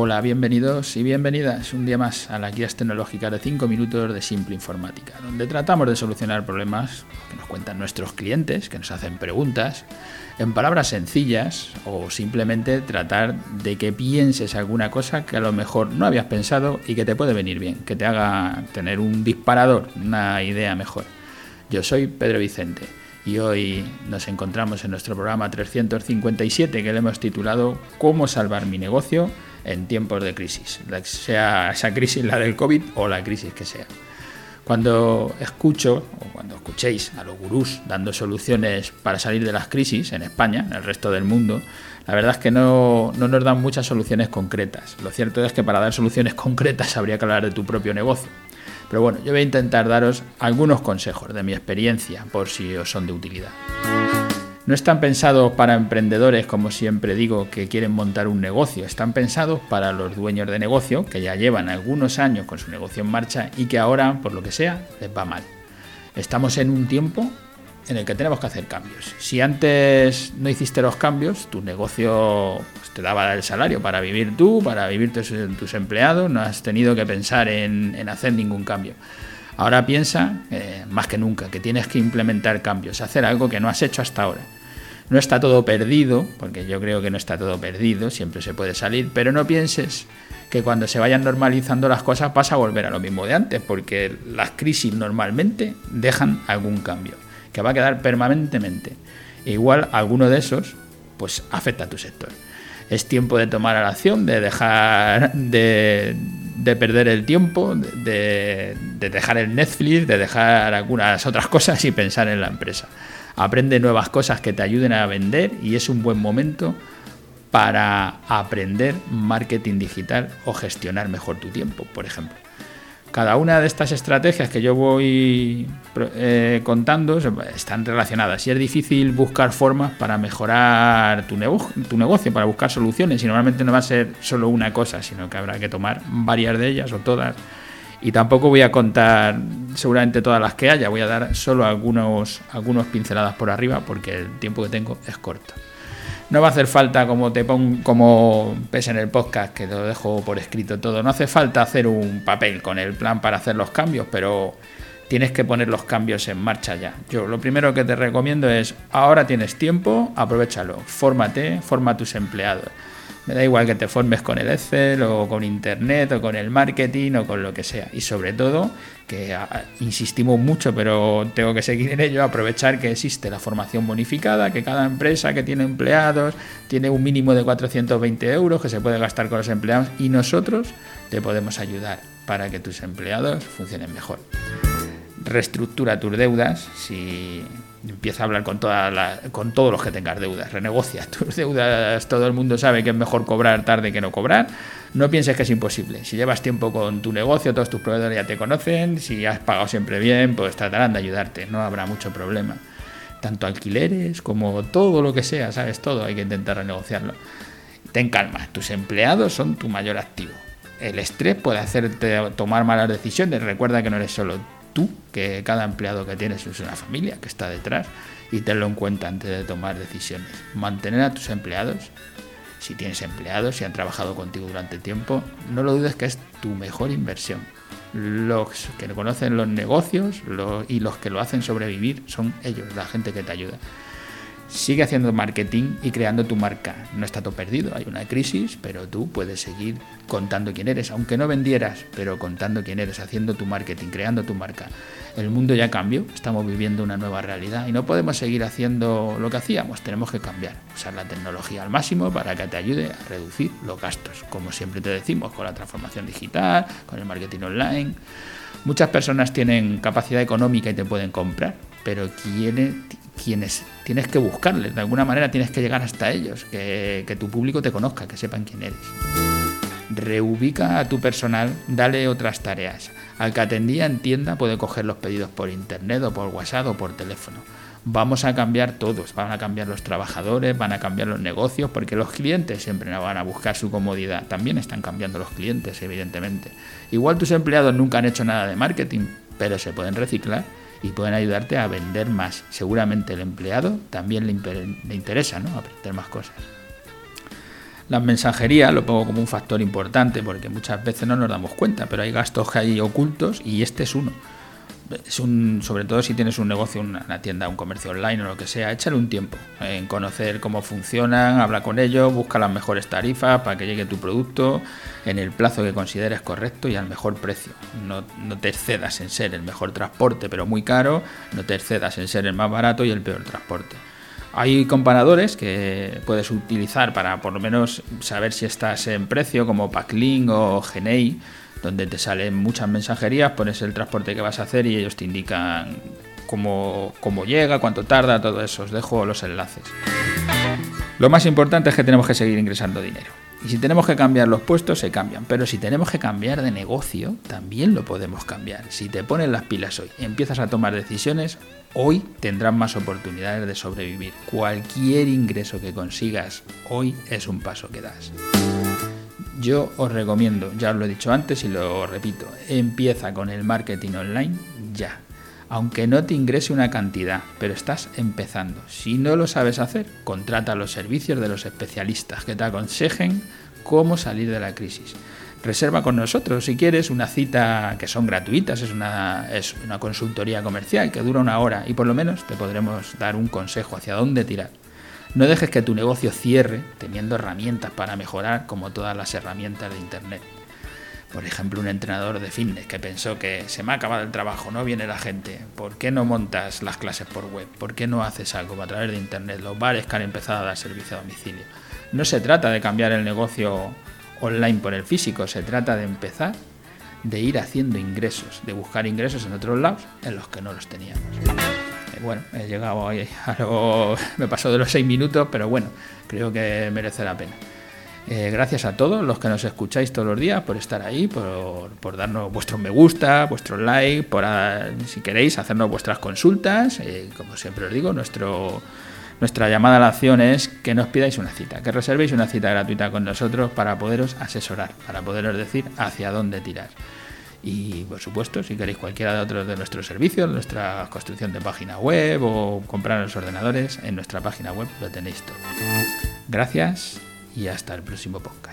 Hola, bienvenidos y bienvenidas un día más a las guías tecnológicas de 5 minutos de Simple Informática, donde tratamos de solucionar problemas que nos cuentan nuestros clientes, que nos hacen preguntas, en palabras sencillas o simplemente tratar de que pienses alguna cosa que a lo mejor no habías pensado y que te puede venir bien, que te haga tener un disparador, una idea mejor. Yo soy Pedro Vicente y hoy nos encontramos en nuestro programa 357 que le hemos titulado Cómo salvar mi negocio en tiempos de crisis, sea esa crisis la del COVID o la crisis que sea. Cuando escucho o cuando escuchéis a los gurús dando soluciones para salir de las crisis en España, en el resto del mundo, la verdad es que no, no, nos dan muchas soluciones concretas. Lo cierto es que para dar soluciones concretas habría que hablar de tu propio negocio. Pero bueno, yo voy a intentar daros algunos consejos de mi experiencia por si os son de utilidad. No están pensados para emprendedores, como siempre digo, que quieren montar un negocio. Están pensados para los dueños de negocio que ya llevan algunos años con su negocio en marcha y que ahora, por lo que sea, les va mal. Estamos en un tiempo en el que tenemos que hacer cambios. Si antes no hiciste los cambios, tu negocio pues, te daba el salario para vivir tú, para vivir tus, empleados, no has tenido que pensar en, hacer ningún cambio. Ahora piensa, eh, más que nunca, que tienes que implementar cambios, hacer algo que no has hecho hasta ahora. No está todo perdido, porque yo creo que no está todo perdido, siempre se puede salir, pero no pienses que cuando se vayan normalizando las cosas pasa a volver a lo mismo de antes, porque las crisis normalmente dejan algún cambio, que va a quedar permanentemente. E igual alguno de esos, pues afecta a tu sector. Es tiempo de tomar la acción, de dejar de, perder el tiempo, de dejar el Netflix, de dejar algunas otras cosas y pensar en la empresa aprende nuevas cosas que te ayuden a vender y es un buen momento para aprender marketing digital o gestionar mejor tu tiempo, por ejemplo. Cada una de estas estrategias que yo voy eh, contando están relacionadas y es difícil buscar formas para mejorar tu, tu negocio, para buscar soluciones y normalmente no va a ser solo una cosa, sino que habrá que tomar varias de ellas o todas y tampoco voy a contar seguramente todas las que haya, voy a dar solo algunos, algunos pinceladas por arriba porque el tiempo que tengo es corto. No va a hacer falta, como te pongo, como ves en el podcast, que lo dejo por escrito todo, no hace falta hacer un papel con el plan para hacer los cambios, pero tienes que poner los cambios en marcha ya. Yo lo primero que te recomiendo es, ahora tienes tiempo, aprovechalo, fórmate, forma tus empleados. Me da igual que te formes con el Excel o con Internet o con el marketing o con lo que sea. Y sobre todo, que ah, insistimos mucho, pero tengo que seguir en ello, aprovechar que existe la formación bonificada, que cada empresa que tiene empleados tiene un mínimo de 420 euros que se puede gastar con los empleados y nosotros te podemos ayudar para que tus empleados funcionen mejor. Reestructura tus deudas si empieza a hablar con, toda con todos los que tengas deudas, renegocia tus deudas, todo el mundo sabe que es mejor cobrar tarde que no cobrar, no pienses que es imposible, si llevas tiempo con tu negocio, todos tus proveedores ya te conocen, si has pagado siempre bien, pues tratarán de ayudarte, no habrá mucho problema. Tanto alquileres como todo lo que sea, sabes, todo hay que intentar renegociarlo. Ten calma, tus empleados son tu mayor activo. El estrés puede hacerte tomar malas decisiones, recuerda que no eres solo tú, que cada empleado que tienes es una familia que está detrás y tenlo en cuenta antes de tomar decisiones. Mantener a tus empleados, si tienes empleados, si han trabajado contigo durante tiempo, no lo dudes que es tu mejor inversión. Los que conocen los negocios y los que lo hacen sobrevivir son ellos, la gente que te ayuda. Sigue haciendo marketing y creando tu marca. No está todo perdido, hay una crisis, pero tú puedes seguir contando quién eres, aunque no vendieras, pero contando quién eres, haciendo tu marketing, creando tu marca. El mundo ya cambió, estamos viviendo una nueva realidad y no podemos seguir haciendo lo que hacíamos, tenemos que cambiar, usar la tecnología al máximo para que te ayude a reducir los gastos, como siempre te decimos, con la transformación digital, con el marketing online. Muchas personas tienen capacidad económica y te pueden comprar, pero quienes tienes que buscarles, de alguna manera tienes que llegar hasta ellos, que, que tu público te conozca, que sepan quién eres. Reubica a tu personal, dale otras tareas. Al que atendía en tienda puede coger los pedidos por internet o por WhatsApp o por teléfono. Vamos a cambiar todos, van a cambiar los trabajadores, van a cambiar los negocios, porque los clientes siempre van a buscar su comodidad. También están cambiando los clientes, evidentemente. Igual tus empleados nunca han hecho nada de marketing, pero se pueden reciclar y pueden ayudarte a vender más. Seguramente el empleado también le, interesa ¿no? aprender más cosas. La mensajería lo pongo como un factor importante porque muchas veces no nos damos cuenta, pero hay gastos que hay ocultos y este es uno sobre todo si tienes un negocio, una, tienda, un comercio online o lo que sea, échale un tiempo en conocer cómo funcionan, habla con ellos, busca las mejores tarifas para que llegue tu producto en el plazo que consideres correcto y al mejor precio. No, no te excedas en ser el mejor transporte pero muy caro, no te excedas en ser el más barato y el peor transporte. Hay comparadores que puedes utilizar para por lo menos saber si estás en precio como Packlink o Genei donde te salen muchas mensajerías, pones el transporte que vas a hacer y ellos te indican cómo, cómo llega, cuánto tarda, todo eso. Os dejo los enlaces. Lo más importante es que tenemos que seguir ingresando dinero. Y si tenemos que cambiar los puestos, se cambian. Pero si tenemos que cambiar de negocio, también lo podemos cambiar. Si te pones las pilas hoy, empiezas a tomar decisiones, hoy tendrás más oportunidades de sobrevivir. Cualquier ingreso que consigas hoy es un paso que das. Yo os recomiendo, ya os lo he dicho antes y lo repito, empieza con el marketing online ya. Aunque no te ingrese una cantidad, pero estás empezando. Si no lo sabes hacer, contrata los servicios de los especialistas que te aconsejen cómo salir de la crisis. Reserva con nosotros si quieres una cita que son gratuitas, es una, es una consultoría comercial que dura una hora y por lo menos te podremos dar un consejo hacia dónde tirar. No dejes que tu negocio cierre teniendo herramientas para mejorar como todas las herramientas de Internet. Por ejemplo, un entrenador de fitness que pensó que se me ha acabado el trabajo, no viene la gente. ¿Por qué no montas las clases por web? ¿Por qué no haces algo a través de Internet? Los bares que han empezado a dar servicio a domicilio. No se trata de cambiar el negocio online por el físico, se trata de empezar, de ir haciendo ingresos, de buscar ingresos en otros lados en los que no los teníamos bueno, he llegado a lo, me pasó de los seis minutos, pero bueno, creo que merece la pena. Eh, gracias a todos los que nos escucháis todos los días por estar ahí, por, darnos vuestro me gusta, vuestro like, por ah, si queréis hacernos vuestras consultas. Eh, como siempre os digo, nuestra llamada a la acción es que nos pidáis una cita, que reservéis una cita gratuita con nosotros para poderos asesorar, para poderos decir hacia dónde tirar. Y por supuesto, si queréis cualquiera de otros de nuestros servicios, nuestra construcción de página web o comprar los ordenadores, en nuestra página web lo tenéis todo. Gracias y hasta el próximo podcast.